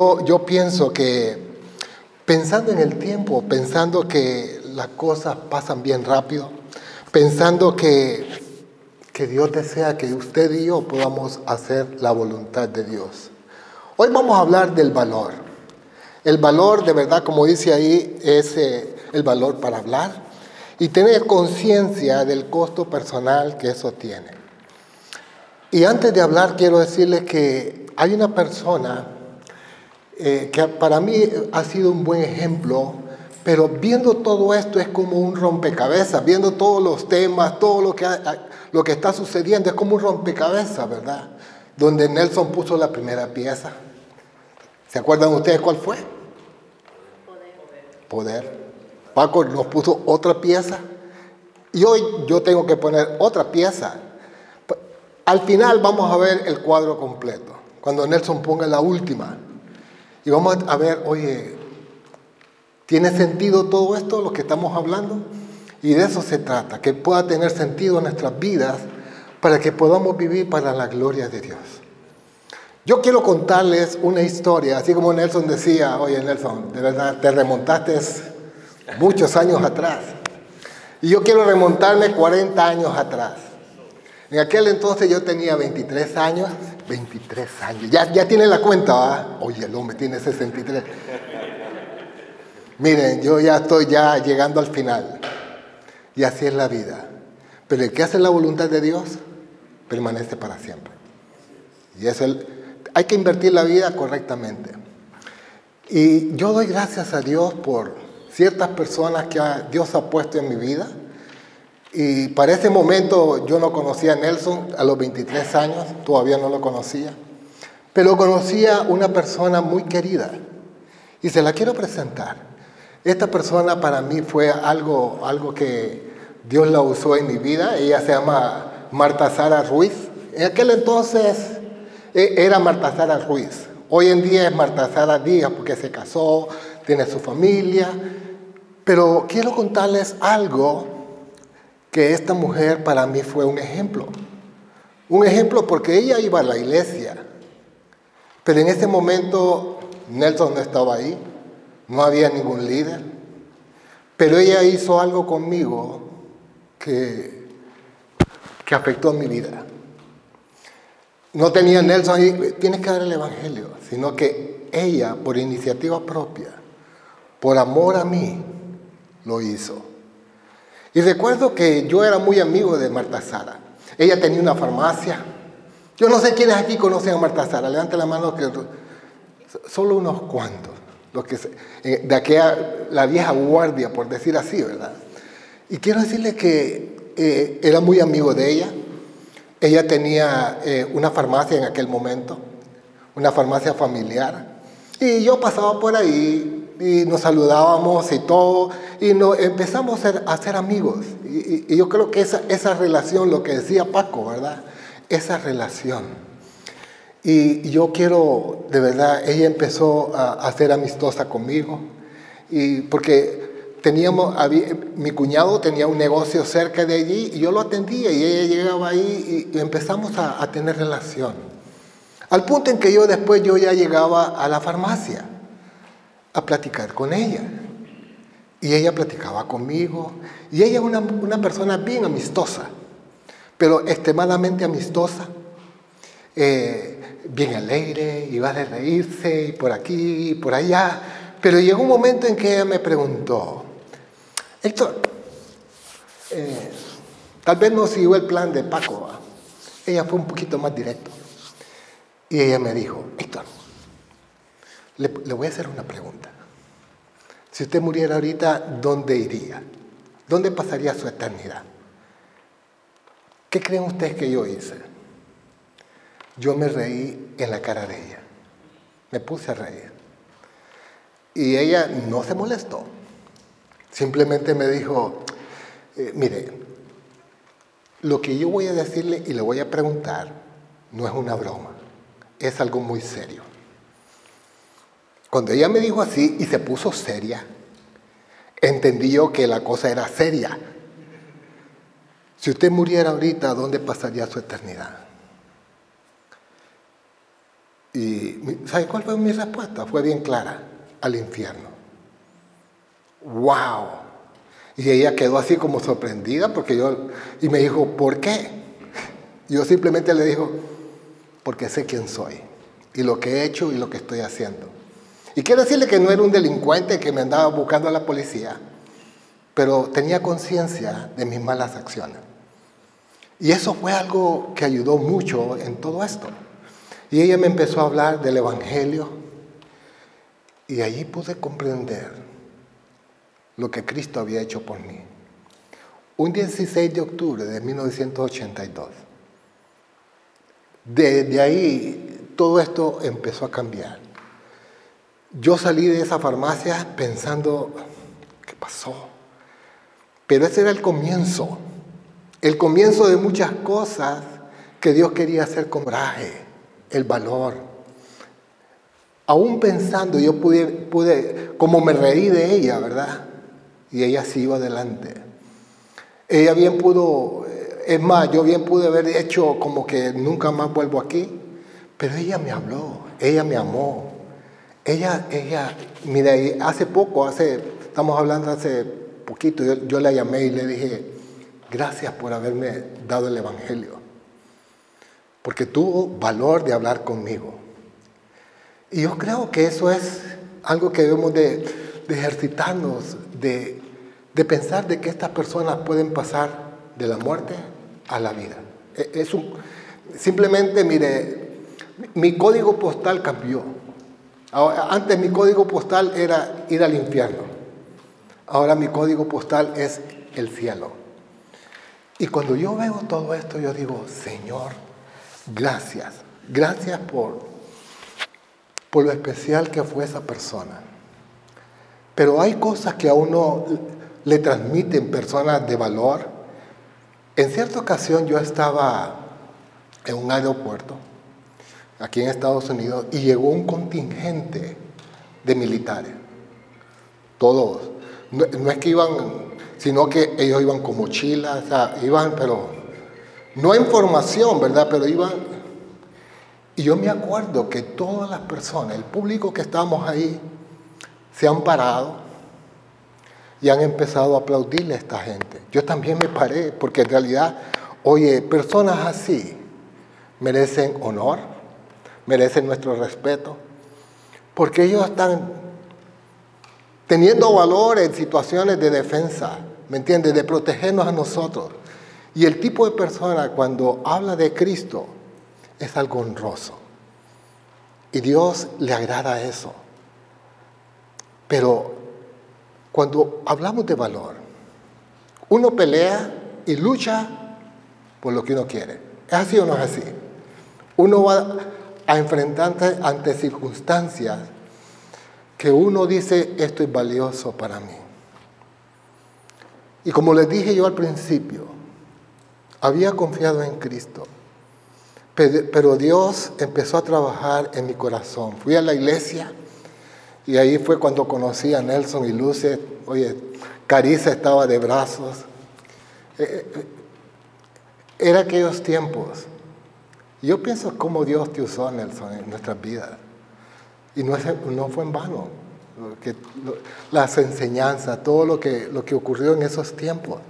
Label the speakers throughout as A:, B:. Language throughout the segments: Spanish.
A: Yo pienso que pensando en el tiempo, pensando que las cosas pasan bien rápido, pensando que, que Dios desea que usted y yo podamos hacer la voluntad de Dios. Hoy vamos a hablar del valor. El valor, de verdad, como dice ahí, es eh, el valor para hablar y tener conciencia del costo personal que eso tiene. Y antes de hablar, quiero decirles que hay una persona eh, que para mí ha sido un buen ejemplo, pero viendo todo esto es como un rompecabezas, viendo todos los temas, todo lo que, lo que está sucediendo, es como un rompecabezas, ¿verdad? Donde Nelson puso la primera pieza. ¿Se acuerdan ustedes cuál fue? Poder. Poder. Paco nos puso otra pieza y hoy yo tengo que poner otra pieza. Al final vamos a ver el cuadro completo, cuando Nelson ponga la última. Y vamos a ver, oye, ¿tiene sentido todo esto, lo que estamos hablando? Y de eso se trata, que pueda tener sentido en nuestras vidas para que podamos vivir para la gloria de Dios. Yo quiero contarles una historia, así como Nelson decía, oye Nelson, de verdad te remontaste muchos años atrás. Y yo quiero remontarme 40 años atrás. En aquel entonces yo tenía 23 años 23 años. Ya, ya tiene la cuenta, ¿va? Oye, el hombre tiene 63. Miren, yo ya estoy ya llegando al final. Y así es la vida. Pero el que hace la voluntad de Dios permanece para siempre. Y eso hay que invertir la vida correctamente. Y yo doy gracias a Dios por ciertas personas que Dios ha puesto en mi vida y para ese momento yo no conocía a Nelson a los 23 años, todavía no lo conocía, pero conocía una persona muy querida y se la quiero presentar. Esta persona para mí fue algo, algo que Dios la usó en mi vida, ella se llama Marta Sara Ruiz. En aquel entonces e, era Marta Sara Ruiz, hoy en día es Marta Sara Díaz porque se casó, tiene su familia, pero quiero contarles algo que esta mujer para mí fue un ejemplo. Un ejemplo porque ella iba a la iglesia, pero en ese momento Nelson no estaba ahí, no había ningún líder, pero ella hizo algo conmigo que, que afectó mi vida. No tenía Nelson ahí, tienes que dar el Evangelio, sino que ella, por iniciativa propia, por amor a mí, lo hizo. Y recuerdo que yo era muy amigo de Marta Sara. Ella tenía una farmacia. Yo no sé quiénes aquí conocen a Marta Sara. Levante la mano que solo unos cuantos. Los que eh, de aquella la vieja guardia, por decir así, ¿verdad? Y quiero decirle que eh, era muy amigo de ella. Ella tenía eh, una farmacia en aquel momento, una farmacia familiar. Y yo pasaba por ahí y nos saludábamos y todo, y nos empezamos a ser, amigos. Y, yo creo que esa, esa relación, lo que decía Paco, ¿verdad? Esa relación. Y yo quiero, de verdad, ella empezó a, ser amistosa conmigo, y porque teníamos, mi cuñado tenía un negocio cerca de allí y yo lo atendía y ella llegaba ahí y, empezamos a, a tener relación. Al punto en que yo después yo ya llegaba a la farmacia a platicar con ella. Y ella platicaba conmigo. Y ella es una, una persona bien amistosa, pero extremadamente amistosa, eh, bien alegre, iba a reírse y por aquí y por allá. Pero llegó un momento en que ella me preguntó, Héctor, eh, tal vez no siguió el plan de Paco. Ella fue un poquito más directo. Y ella me dijo, Héctor, le, voy a hacer una pregunta. Si usted muriera ahorita, ¿dónde iría? ¿Dónde pasaría su eternidad? ¿Qué creen ustedes que yo hice? Yo me reí en la cara de ella. Me puse a reír. Y ella no se molestó. Simplemente me dijo, eh, mire, lo que yo voy a decirle y le voy a preguntar no es una broma, es algo muy serio. Cuando ella me dijo así y se puso seria, entendí yo que la cosa era seria. Si usted muriera ahorita, ¿dónde pasaría su eternidad? Y ¿sabe cuál fue mi respuesta? Fue bien clara, al infierno. ¡Wow! Y ella quedó así como sorprendida porque yo, y me dijo, ¿por qué? Yo simplemente le dijo, porque sé quién soy y lo que he hecho y lo que estoy haciendo. Y quiero decirle que no era un delincuente que me andaba buscando a la policía, pero tenía conciencia de mis malas acciones. Y eso fue algo que ayudó mucho en todo esto. Y ella me empezó a hablar del Evangelio y allí pude comprender lo que Cristo había hecho por mí. Un 16 de octubre de 1982. Desde ahí todo esto empezó a cambiar. Yo salí de esa farmacia pensando, ¿qué pasó? Pero ese era el comienzo, el comienzo de muchas cosas que Dios quería hacer con coraje el valor. Aún pensando, yo pude, pude, como me reí de ella, ¿verdad? Y ella siguió adelante. Ella bien pudo, eh, es más, yo bien pude haber hecho como que nunca más vuelvo aquí, pero ella me habló, ella me amó. Ella, ella, mira, hace poco, hace, estamos hablando hace poquito, yo, yo la llamé y le dije, gracias por haberme dado el Evangelio porque tuvo valor de hablar conmigo. Y yo creo que eso es algo que debemos de, ejercitarnos, de, pensar de que estas personas pueden pasar de la muerte a la vida. E, es un, simplemente, mire, mi código postal cambió. Antes mi código postal era ir al infierno. Ahora mi código postal es el cielo. Y cuando yo veo todo esto, yo digo, Señor, Gracias, gracias por, por lo especial que fue esa persona. Pero hay cosas que a uno le transmiten personas de valor. En cierta ocasión yo estaba en un aeropuerto, aquí en Estados Unidos, y llegó un contingente de militares. Todos. No, no es que iban, sino que ellos iban con mochilas, o sea, iban, pero no hay información, ¿verdad? Pero iban... Y yo me acuerdo que todas las personas, el público que estábamos ahí, se han parado y han empezado a aplaudirle a esta gente. Yo también me paré, porque en realidad, oye, personas así merecen honor, merecen nuestro respeto, porque ellos están teniendo valor en situaciones de defensa, ¿me entiendes? De protegernos a nosotros. Y el tipo de persona cuando habla de Cristo es algo honroso. Y Dios le agrada eso. Pero cuando hablamos de valor, uno pelea y lucha por lo que uno quiere. ¿Es así o no es así? Uno va a enfrentarse ante circunstancias que uno dice, esto es valioso para mí. Y como les dije yo al principio, había confiado en Cristo, pero Dios empezó a trabajar en mi corazón. Fui a la iglesia y ahí fue cuando conocí a Nelson y Luce. Oye, Carissa estaba de brazos. Eh, eh, era aquellos tiempos. Yo pienso cómo Dios te usó, Nelson, en nuestras vidas. Y no, fue en vano. Que, las enseñanzas, todo lo que, lo que ocurrió en esos tiempos.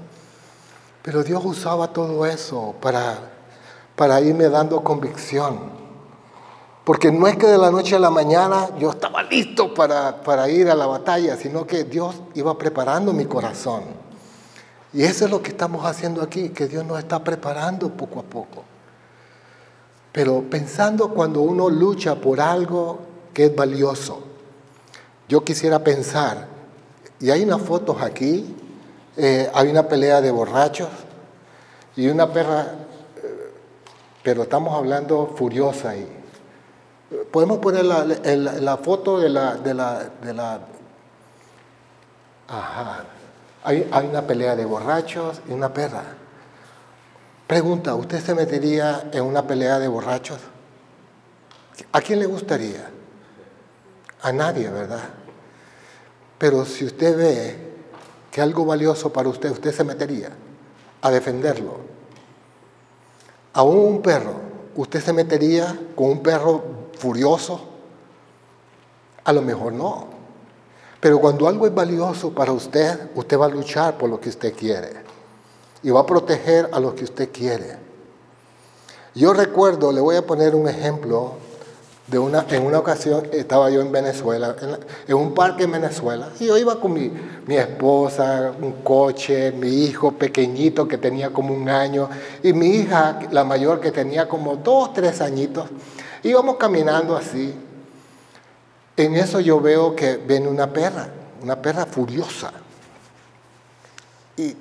A: Pero Dios usaba todo eso para, irme dando convicción. Porque no es que de la noche a la mañana yo estaba listo para ir a la batalla, sino que Dios iba preparando mi corazón. Y eso es lo que estamos haciendo aquí, que Dios nos está preparando poco a poco. Pero pensando cuando uno lucha por algo que es valioso, yo quisiera pensar, y hay unas fotos aquí eh, hay una pelea de borrachos y una perra, eh, pero estamos hablando furiosa ahí. Podemos poner la, foto de la, de la. Ajá. Hay una pelea de borrachos y una perra. Pregunta, ¿usted se metería en una pelea de borrachos? ¿A quién le gustaría? A nadie, ¿verdad? Pero si usted ve que algo valioso para usted, usted se metería a defenderlo. A un perro, usted se metería con un perro furioso? A lo mejor no. Pero cuando algo es valioso para usted, usted va a luchar por lo que usted quiere. Y va a proteger a lo que usted quiere. Yo recuerdo, le voy a poner un ejemplo de una, en una ocasión estaba yo en Venezuela, en, un parque en Venezuela, y yo iba con mi, mi, esposa, un coche, mi hijo pequeñito que tenía como un año, y mi hija, la mayor que tenía como dos, tres añitos. Íbamos caminando así. En eso yo veo que viene una perra, una perra furiosa. Y,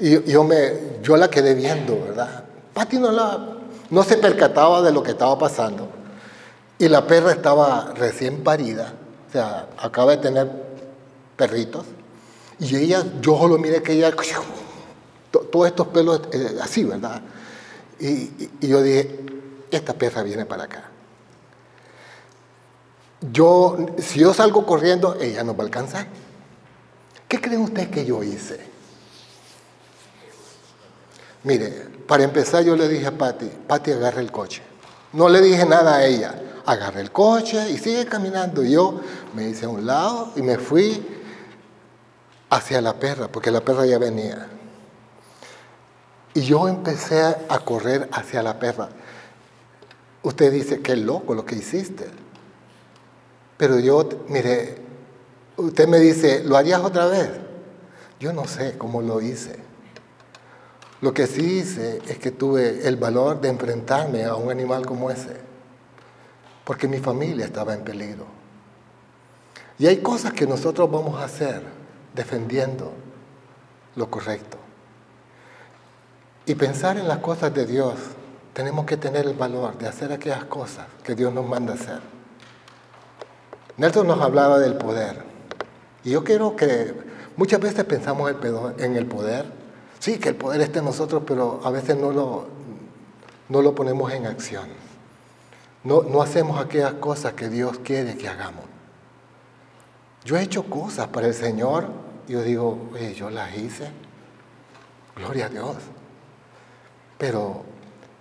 A: y yo, me, yo la quedé viendo, ¿verdad? Pati no, la, no se percataba de lo que estaba pasando. Y la perra estaba recién parida, o sea, acaba de tener perritos. Y ella, yo solo miré que ella, todos estos pelos eh, así, ¿verdad? Y, yo dije, esta perra viene para acá. Yo, si yo salgo corriendo, ella no va a alcanzar. ¿Qué creen ustedes que yo hice? Mire, para empezar yo le dije a Patti, Patti agarra el coche. No le dije nada a ella agarré el coche y sigue caminando. Yo me hice a un lado y me fui hacia la perra, porque la perra ya venía. Y yo empecé a correr hacia la perra. Usted dice, qué loco lo que hiciste. Pero yo, mire, usted me dice, ¿lo harías otra vez? Yo no sé cómo lo hice. Lo que sí hice es que tuve el valor de enfrentarme a un animal como ese porque mi familia estaba en peligro. Y hay cosas que nosotros vamos a hacer defendiendo lo correcto. Y pensar en las cosas de Dios, tenemos que tener el valor de hacer aquellas cosas que Dios nos manda hacer. Nelson nos hablaba del poder. Y yo quiero que muchas veces pensamos en el poder. Sí, que el poder esté en nosotros, pero a veces no lo, no lo ponemos en acción. No, hacemos aquellas cosas que Dios quiere que hagamos. Yo he hecho cosas para el Señor y yo digo, yo las hice. Gloria a Dios. Pero,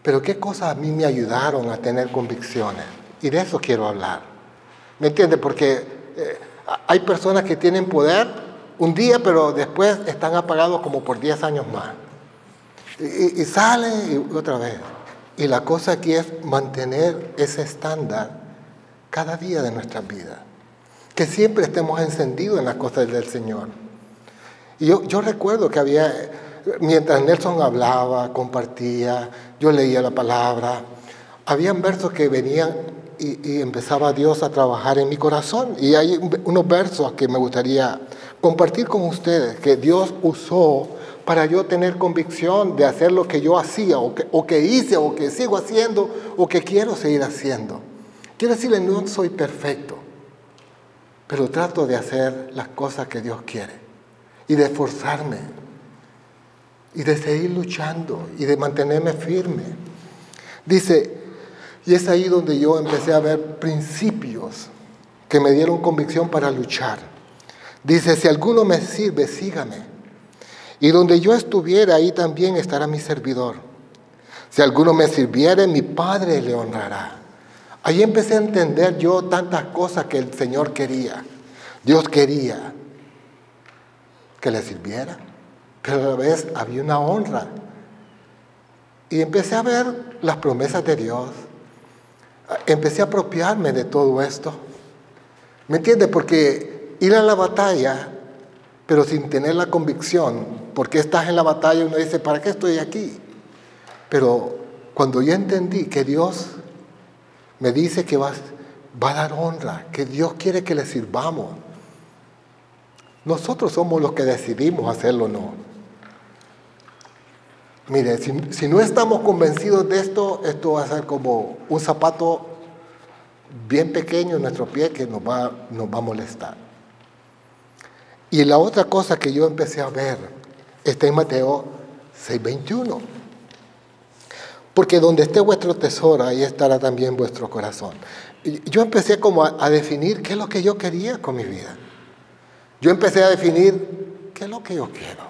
A: pero qué cosas a mí me ayudaron a tener convicciones. Y de eso quiero hablar. ¿Me entiende? Porque eh, hay personas que tienen poder un día, pero después están apagados como por 10 años más. Y, y otra vez. Y la cosa aquí es mantener ese estándar cada día de nuestra vida. Que siempre estemos encendidos en las cosas del Señor. Y yo, yo recuerdo que había, mientras Nelson hablaba, compartía, yo leía la palabra, habían versos que venían y, y, empezaba Dios a trabajar en mi corazón. Y hay unos versos que me gustaría compartir con ustedes, que Dios usó para yo tener convicción de hacer lo que yo hacía o que, hice o que sigo haciendo o que quiero seguir haciendo. Quiero decirle, no soy perfecto, pero trato de hacer las cosas que Dios quiere y de esforzarme y de seguir luchando y de mantenerme firme. Dice, y es ahí donde yo empecé a ver principios que me dieron convicción para luchar. Dice, si alguno me sirve, sígame. Y donde yo estuviera, ahí también estará mi servidor. Si alguno me sirviere, mi Padre le honrará. Ahí empecé a entender yo tantas cosas que el Señor quería. Dios quería que le sirviera, pero a la vez había una honra. Y empecé a ver las promesas de Dios. Empecé a apropiarme de todo esto. ¿Me entiendes? Porque ir a la batalla pero sin tener la convicción, porque estás en la batalla, uno dice, ¿para qué estoy aquí? Pero cuando yo entendí que Dios me dice que va, va a dar honra, que Dios quiere que le sirvamos, nosotros somos los que decidimos hacerlo o no. Mire, si, no estamos convencidos de esto, esto va a ser como un zapato bien pequeño en nuestro pie que nos va, nos va a molestar. Y la otra cosa que yo empecé a ver está en Mateo 6:21. Porque donde esté vuestro tesoro, ahí estará también vuestro corazón. Yo empecé como a, definir qué es lo que yo quería con mi vida. Yo empecé a definir qué es lo que yo quiero.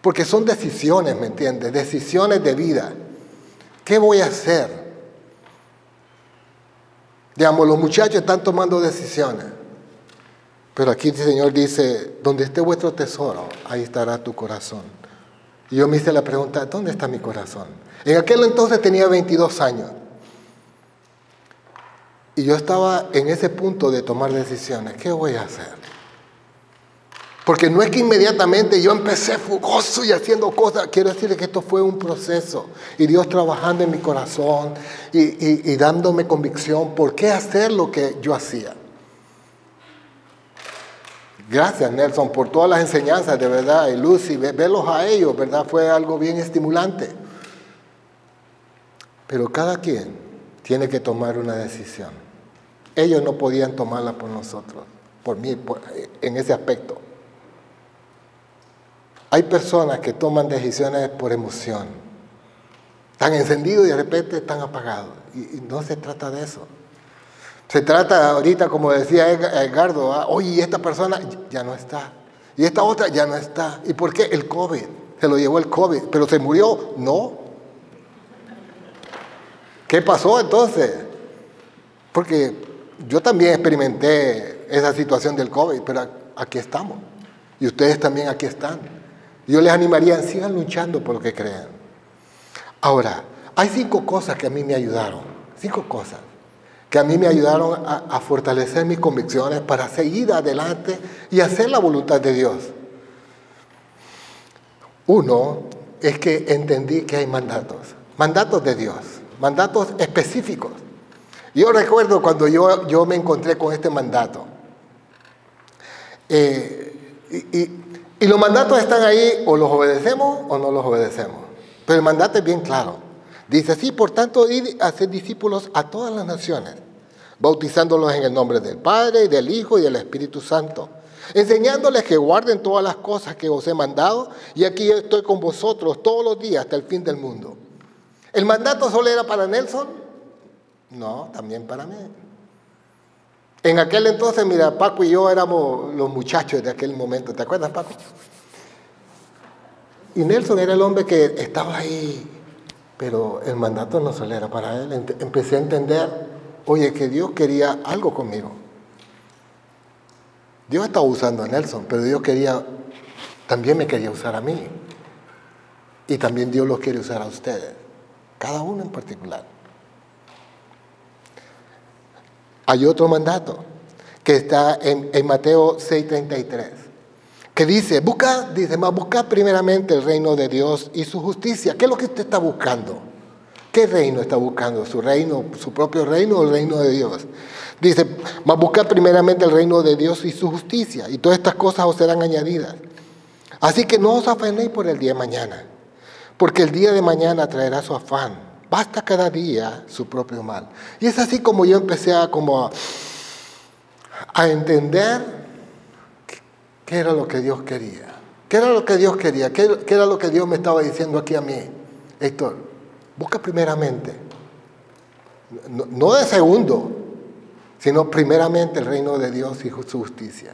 A: Porque son decisiones, ¿me entiendes? Decisiones de vida. ¿Qué voy a hacer? Digamos, los muchachos están tomando decisiones. Pero aquí el Señor dice, donde esté vuestro tesoro, ahí estará tu corazón. Y yo me hice la pregunta, ¿dónde está mi corazón? En aquel entonces tenía 22 años. Y yo estaba en ese punto de tomar decisiones. ¿Qué voy a hacer? Porque no es que inmediatamente yo empecé fugoso y haciendo cosas. Quiero decirle que esto fue un proceso. Y Dios trabajando en mi corazón y, y dándome convicción por qué hacer lo que yo hacía. Gracias, Nelson, por todas las enseñanzas, de verdad. Y Lucy, verlos a ellos, ¿verdad? Fue algo bien estimulante. Pero cada quien tiene que tomar una decisión. Ellos no podían tomarla por nosotros, por mí, en ese aspecto. Hay personas que toman decisiones por emoción. Están encendidos y de repente están apagados. y no se trata de eso. Se trata ahorita, como decía Edgardo, ¿ah? oye, esta persona ya no está. Y esta otra ya no está. ¿Y por qué? El COVID. Se lo llevó el COVID. ¿Pero se murió? No. ¿Qué pasó entonces? Porque yo también experimenté esa situación del COVID, pero aquí estamos. Y ustedes también aquí están. Yo les animaría, sigan luchando por lo que crean. Ahora, hay cinco cosas que a mí me ayudaron. Cinco cosas que a mí me ayudaron a, fortalecer mis convicciones para seguir adelante y hacer la voluntad de Dios. Uno es que entendí que hay mandatos, mandatos de Dios, mandatos específicos. Yo recuerdo cuando yo, yo me encontré con este mandato. Eh, y, y los mandatos están ahí, o los obedecemos o no los obedecemos. Pero el mandato es bien claro. Dice así, por tanto, ir a ser discípulos a todas las naciones, bautizándolos en el nombre del Padre, y del Hijo y del Espíritu Santo, enseñándoles que guarden todas las cosas que os he mandado, y aquí estoy con vosotros todos los días hasta el fin del mundo. ¿El mandato solo era para Nelson? No, también para mí. En aquel entonces, mira, Paco y yo éramos los muchachos de aquel momento, ¿te acuerdas, Paco? Y Nelson era el hombre que estaba ahí pero el mandato no solo era para él. Empecé a entender, oye, que Dios quería algo conmigo. Dios estaba usando a Nelson, pero Dios quería, también me quería usar a mí. Y también Dios los quiere usar a ustedes, cada uno en particular. Hay otro mandato que está en, en Mateo 6:33 que dice, busca, dice, más busca primeramente el reino de Dios y su justicia. ¿Qué es lo que usted está buscando? ¿Qué reino está buscando? ¿Su reino, su propio reino o el reino de Dios? Dice, más busca primeramente el reino de Dios y su justicia, y todas estas cosas os serán añadidas. Así que no os afanéis por el día de mañana, porque el día de mañana traerá su afán. Basta cada día su propio mal. Y es así como yo empecé a, como a, a entender ¿Qué era lo que Dios quería? ¿Qué era lo que Dios quería? ¿Qué, era lo que Dios me estaba diciendo aquí a mí? Héctor, busca primeramente, no, de segundo, sino primeramente el reino de Dios y su justicia.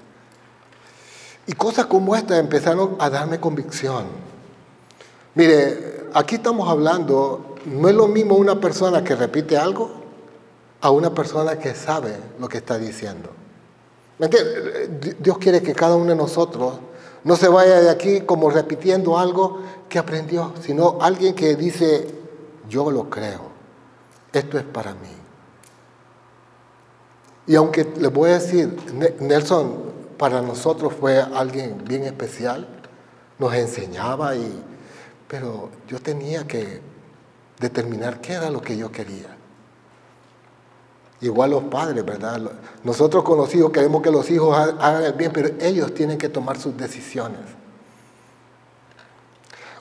A: Y cosas como esta empezaron a darme convicción. Mire, aquí estamos hablando, no es lo mismo una persona que repite algo a una persona que sabe lo que está diciendo. Dios quiere que cada uno de nosotros no se vaya de aquí como repitiendo algo que aprendió, sino alguien que dice, yo lo creo, esto es para mí. Y aunque les voy a decir, Nelson para nosotros fue alguien bien especial, nos enseñaba, y, pero yo tenía que determinar qué era lo que yo quería. Igual los padres, ¿verdad? Nosotros con los hijos queremos que los hijos hagan el bien, pero ellos tienen que tomar sus decisiones.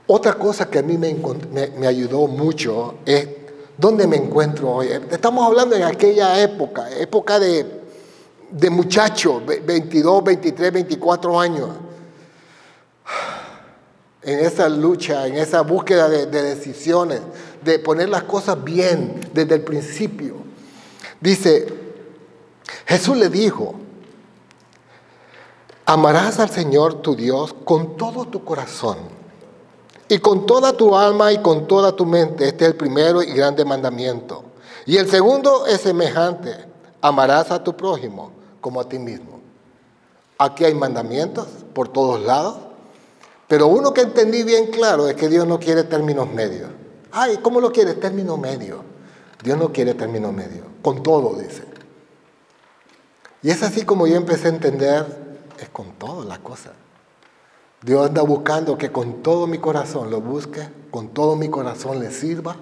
A: Otra cosa que a mí me, ayudó mucho es dónde me encuentro hoy. Estamos hablando en aquella época, época de, de muchachos, 22, 23, 24 años. En esa lucha, en esa búsqueda de decisiones, de poner las cosas bien desde el principio. Dice, Jesús le dijo, amarás al Señor tu Dios con todo tu corazón y con toda tu alma y con toda tu mente. Este es el primero y grande mandamiento. Y el segundo es semejante. Amarás a tu prójimo como a ti mismo. Aquí hay mandamientos por todos lados, pero uno que entendí bien claro es que Dios no quiere términos medios. Ay, ¿cómo lo quiere? Término medio. Dios no quiere término medio. Con todo, dice. Y es así como yo empecé a entender, es con todo la cosa. Dios anda buscando que con todo mi corazón lo busque, con todo mi corazón le sirva.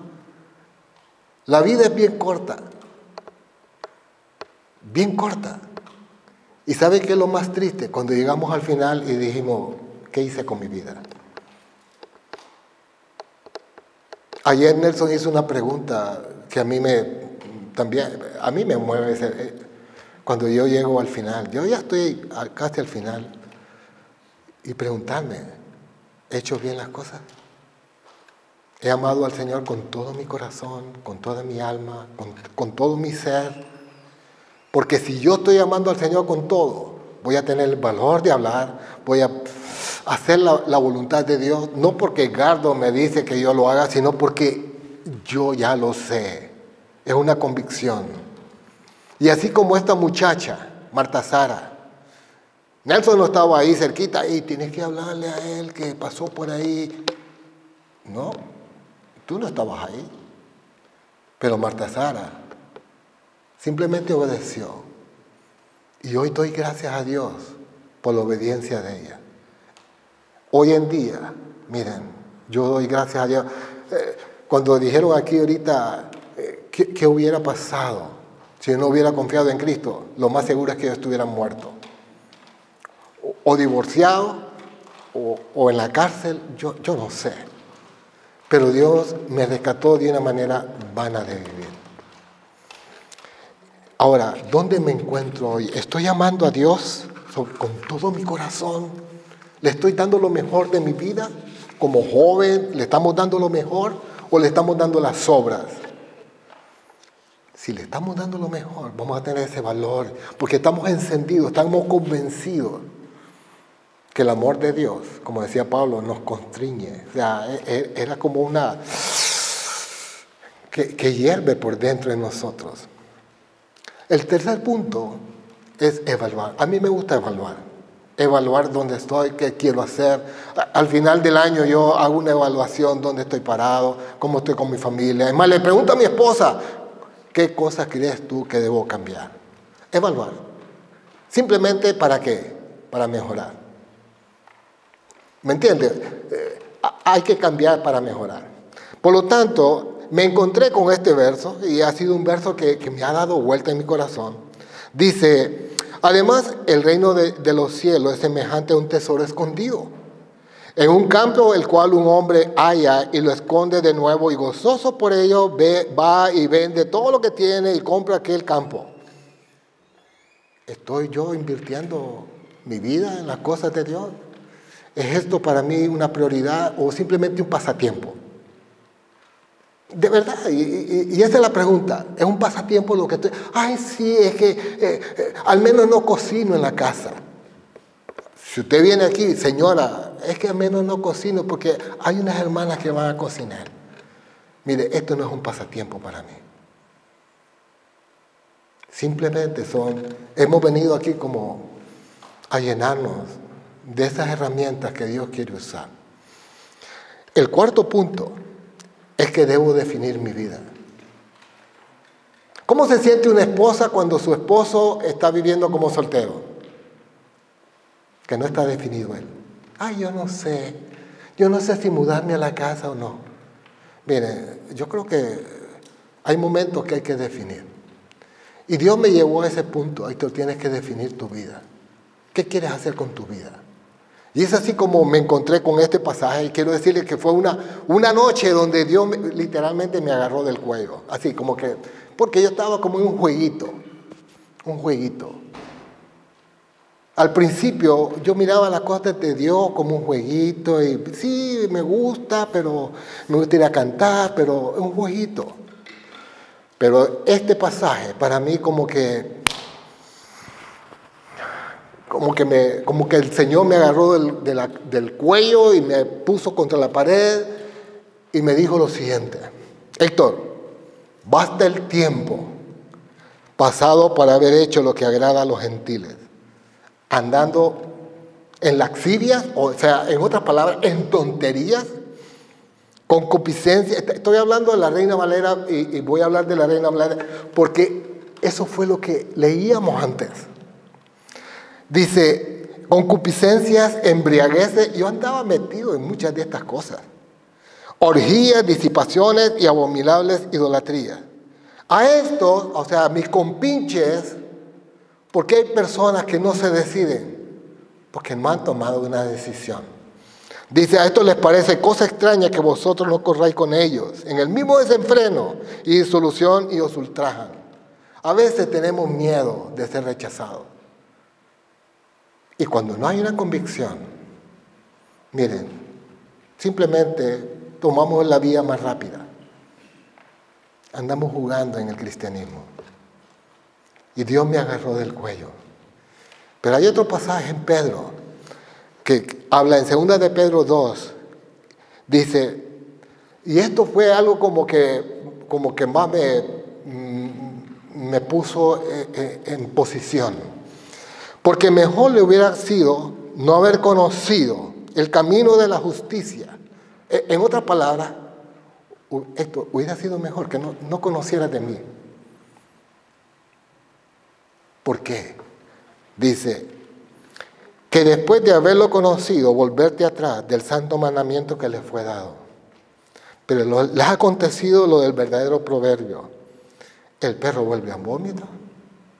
A: La vida es bien corta, bien corta. ¿Y sabe qué es lo más triste? Cuando llegamos al final y dijimos, ¿qué hice con mi vida? Ayer Nelson hizo una pregunta que a mí me también a mí me mueve eh, cuando yo llego al final. Yo ya estoy casi al final y preguntarme, ¿he hecho bien las cosas? He amado al Señor con todo mi corazón, con toda mi alma, con, con todo mi ser. Porque si yo estoy amando al Señor con todo, voy a tener el valor de hablar, voy a hacer la, voluntad de Dios, no porque Gardo me dice que yo lo haga, sino porque yo ya lo sé. Es una convicción. Y así como esta muchacha, Marta Sara, Nelson no estaba ahí cerquita y tienes que hablarle a él que pasó por ahí. No, tú no estabas ahí. Pero Marta Sara Simplemente obedeció. Y hoy doy gracias a Dios por la obediencia de ella. Hoy en día, miren, yo doy gracias a Dios. Eh, cuando dijeron aquí ahorita, eh, ¿qué, hubiera pasado si no hubiera confiado en Cristo? Lo más seguro es que yo estuviera muerto. O, divorciado, o, o, en la cárcel, yo, yo no sé. Pero Dios me rescató de una manera vana de vivir. Ahora, ¿dónde me encuentro hoy? ¿Estoy amando a Dios con todo mi corazón? ¿Le estoy dando lo mejor de mi vida? Como joven, ¿le estamos dando lo mejor o le estamos dando las sobras? Si le estamos dando lo mejor, vamos a tener ese valor, porque estamos encendidos, estamos convencidos que el amor de Dios, como decía Pablo, nos constriñe. O sea, e, e, era como una que hierve por dentro de nosotros. El tercer punto es evaluar. A mí me gusta evaluar. Evaluar dónde estoy, qué quiero hacer. Al final del año yo hago una evaluación, dónde estoy parado, cómo estoy con mi familia. Además, le pregunto a mi esposa, ¿qué cosas crees tú que debo cambiar? Evaluar. Simplemente para qué? Para mejorar. ¿Me entiendes? Eh, hay que cambiar para mejorar. Por lo tanto, me encontré con este verso y ha sido un verso que, me ha dado vuelta en mi corazón. Dice, además el reino de, los cielos es semejante a un tesoro escondido. En un campo el cual un hombre halla y lo esconde de nuevo y gozoso por ello ve, va y vende todo lo que tiene y compra aquel campo. ¿Estoy yo invirtiendo mi vida en las cosas de Dios? ¿Es esto para mí una prioridad o simplemente un pasatiempo? De verdad, y, esa es la pregunta. Es un pasatiempo lo que estoy. Ay, sí, es que eh, eh, al menos no cocino en la casa. Si usted viene aquí, señora, es que al menos no cocino porque hay unas hermanas que van a cocinar. Mire, esto no es un pasatiempo para mí. Simplemente son, hemos venido aquí como a llenarnos de esas herramientas que Dios quiere usar. El cuarto punto es que debo definir mi vida. ¿Cómo se siente una esposa cuando su esposo está viviendo como soltero? Que no está definido él. Ay, yo no sé. Yo no sé si mudarme a la casa o no. Mire, yo creo que hay momentos que hay que definir. Y Dios me llevó a ese punto. Ahí tú tienes que definir tu vida. ¿Qué quieres hacer con tu vida? Y es así como me encontré con este pasaje y quiero decirle que fue una, una noche donde Dios literalmente me agarró del cuello, así como que, porque yo estaba como en un jueguito, un jueguito. Al principio yo miraba las cosas de Dios como un jueguito y sí, me gusta, pero me gustaría cantar, pero es un jueguito. Pero este pasaje para mí como que como que, me, como que el Señor me agarró del, del cuello y me puso contra la pared y me dijo lo siguiente, Héctor, basta el tiempo pasado por haber hecho lo que agrada a los gentiles, andando en laxivias, o sea, en otras palabras, en tonterías, concupiscencia. Estoy hablando de la Reina Valera y voy a hablar de la Reina Valera porque eso fue lo que leíamos antes. Dice, concupiscencias, embriagueces, yo andaba metido en muchas de estas cosas. Orgías, disipaciones y abominables idolatrías. A esto, o sea, mis compinches, porque hay personas que no se deciden, porque no han tomado una decisión. Dice, a esto les parece cosa extraña que vosotros no corráis con ellos, en el mismo desenfreno y disolución y os ultrajan. A veces tenemos miedo de ser rechazados. Y cuando no hay una convicción, miren, simplemente tomamos la vía más rápida. Andamos jugando en el cristianismo. Y Dios me agarró del cuello. Pero hay otro pasaje en Pedro que habla en 2 de Pedro 2. Dice, y esto fue algo como que, como que más me, mm, me puso eh, eh, en posición. Porque mejor le hubiera sido no haber conocido el camino de la justicia. E, en otras palabras, esto hubiera sido mejor que no, no conocieras de mí. ¿Por qué? Dice, que después de haberlo conocido, volverte atrás del santo mandamiento que le fue dado. Pero le ha acontecido lo del verdadero proverbio. El perro vuelve a vómito.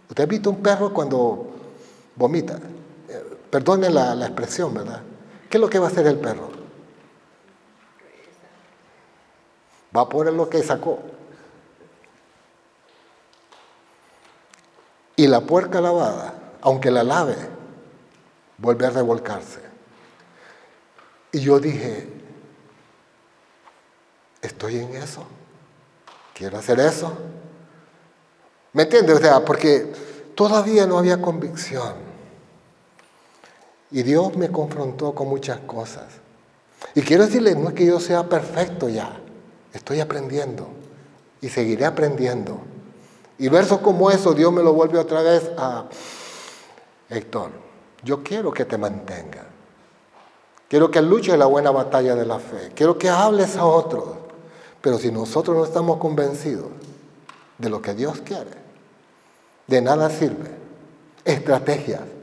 A: ¿Usted ha visto un perro cuando vomita? Eh, perdone la, la expresión, ¿verdad? ¿Qué es lo que va a hacer el perro? Va a poner lo que sacó. Y la puerca lavada, aunque la lave, vuelve a revolcarse. Y yo dije, estoy en eso, quiero hacer eso. ¿Me entiendes? O sea, porque todavía no había convicción. Y Dios me confrontó con muchas cosas. Y quiero decirle, no es que yo sea perfecto ya, estoy aprendiendo y seguiré aprendiendo. Y versos como eso, Dios me lo vuelve otra vez a Héctor. Yo quiero que te mantenga. Quiero que luches la buena batalla de la fe. Quiero que hables a otros. Pero si nosotros no estamos convencidos de lo que Dios quiere, de nada sirve. Estrategias.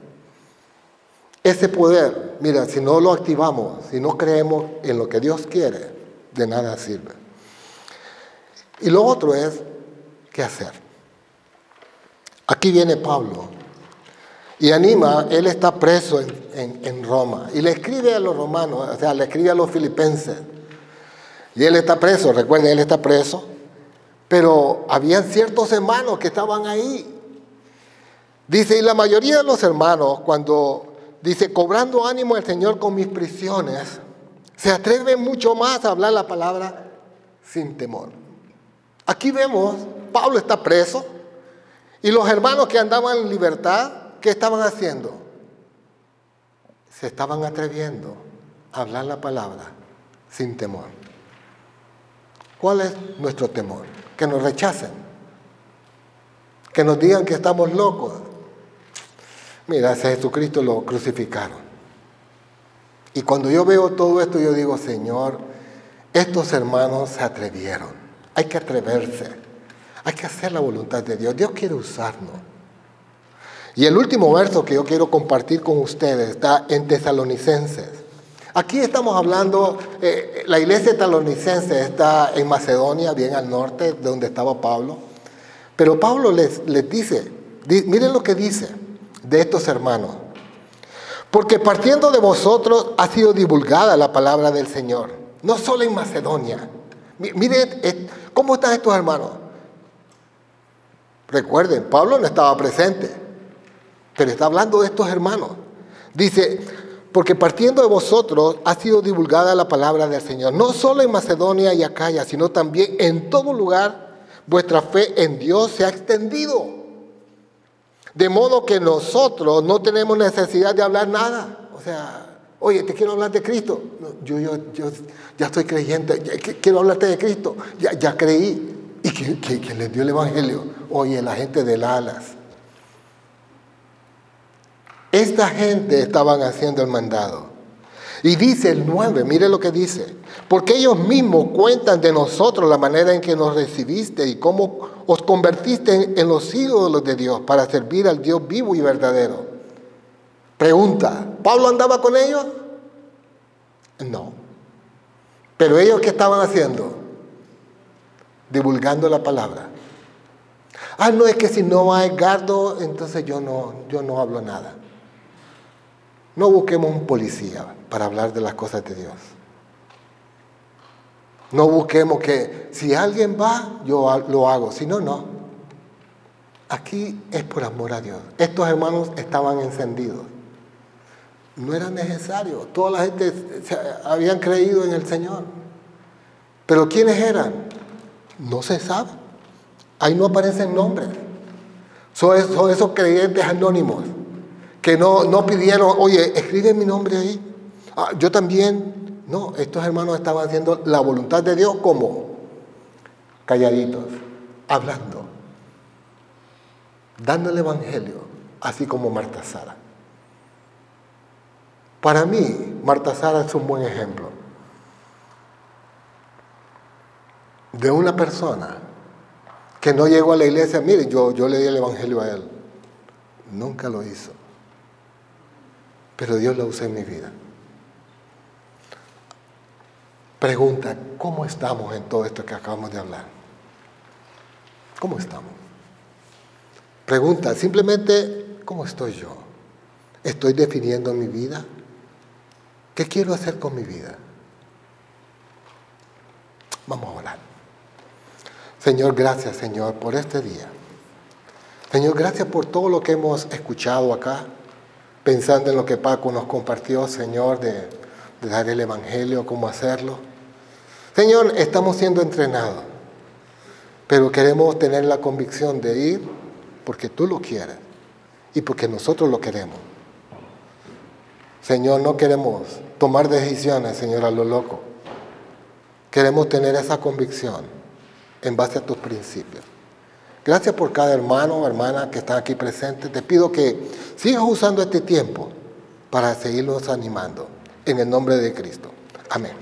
A: Ese poder, mira, si no lo activamos, si no creemos en lo que Dios quiere, de nada sirve. Y lo otro es, ¿qué hacer? Aquí viene Pablo y anima, él está preso en, Roma y le escribe a los romanos, o sea, le escribe a los filipenses. Y él está preso, recuerden, él está preso, pero habían ciertos hermanos que estaban ahí. Dice, y la mayoría de los hermanos, cuando dice, cobrando ánimo el Señor con mis prisiones, se atreven mucho más a hablar la palabra sin temor. Aquí vemos, Pablo está preso, y los hermanos que andaban en libertad, ¿qué estaban haciendo? Se estaban atreviendo a hablar la palabra sin temor. ¿Cuál es nuestro temor? Que nos rechacen. Que nos digan que estamos locos. Mira, a Jesucristo lo crucificaron. Y cuando yo veo todo esto, yo digo, Señor, estos hermanos se atrevieron. Hay que atreverse. Hay que hacer la voluntad de Dios. Dios quiere usarnos. Y el último verso que yo quiero compartir con ustedes está en Tesalonicenses. Aquí estamos hablando, eh, la iglesia tesalonicense está en Macedonia, bien al norte, de donde estaba Pablo. Pero Pablo les, les dice, miren lo que dice de estos hermanos. Porque partiendo de vosotros ha sido divulgada la palabra del Señor, no solo en Macedonia. Miren eh, cómo están estos hermanos. Recuerden, Pablo no estaba presente, pero está hablando de estos hermanos. Dice, porque partiendo de vosotros ha sido divulgada la palabra del Señor, no solo en Macedonia y Acaya, sino también en todo lugar vuestra fe en Dios se ha extendido. De modo que nosotros no tenemos necesidad de hablar nada. O sea, oye, te quiero hablar de Cristo. yo, yo, yo ya estoy creyente, quiero hablarte de Cristo. Ya, ya creí. y que, les dio el Evangelio. Oye, la gente de Alas. Esta gente estaban haciendo el mandado. Y dice el 9, mire lo que dice, porque ellos mismos cuentan de nosotros la manera en que nos recibiste y cómo os convertiste en, los ídolos de Dios para servir al Dios vivo y verdadero. Pregunta, ¿Pablo andaba con ellos? No. Pero ellos qué estaban haciendo? Divulgando la palabra. Ah, no es que si no va Edgardo, entonces yo no, yo no hablo nada. No busquemos un policía para hablar de las cosas de Dios. No busquemos que si alguien va, yo lo hago. Si no, no. Aquí es por amor a Dios. Estos hermanos estaban encendidos. No era necesario. Toda la gente habían creído en el Señor. Pero ¿quiénes eran? No se sabe. Ahí no aparecen nombres. Son esos, creyentes anónimos que no, no pidieron, oye, escribe mi nombre ahí. Ah, yo también. No, estos hermanos estaban haciendo la voluntad de Dios como calladitos, hablando, dando el Evangelio, así como Marta Sara. Para mí, Marta Sara es un buen ejemplo de una persona que no llegó a la iglesia, mire, yo, yo le di el Evangelio a él. Nunca lo hizo. Pero Dios lo usó en mi vida. Pregunta, ¿cómo estamos en todo esto que acabamos de hablar? ¿Cómo estamos? Pregunta, simplemente, ¿cómo estoy yo? ¿Estoy definiendo mi vida? ¿Qué quiero hacer con mi vida? Vamos a orar. Señor, gracias, Señor, por este día. Señor, gracias por todo lo que hemos escuchado acá, pensando en lo que Paco nos compartió, Señor, de, de dar el Evangelio, cómo hacerlo. Señor, estamos siendo entrenados, pero queremos tener la convicción de ir porque tú lo quieres y porque nosotros lo queremos. Señor, no queremos tomar decisiones, Señor, a lo loco. Queremos tener esa convicción en base a tus principios. Gracias por cada hermano o hermana que está aquí presente. Te pido que sigas usando este tiempo para seguirnos animando. En el nombre de Cristo. Amén.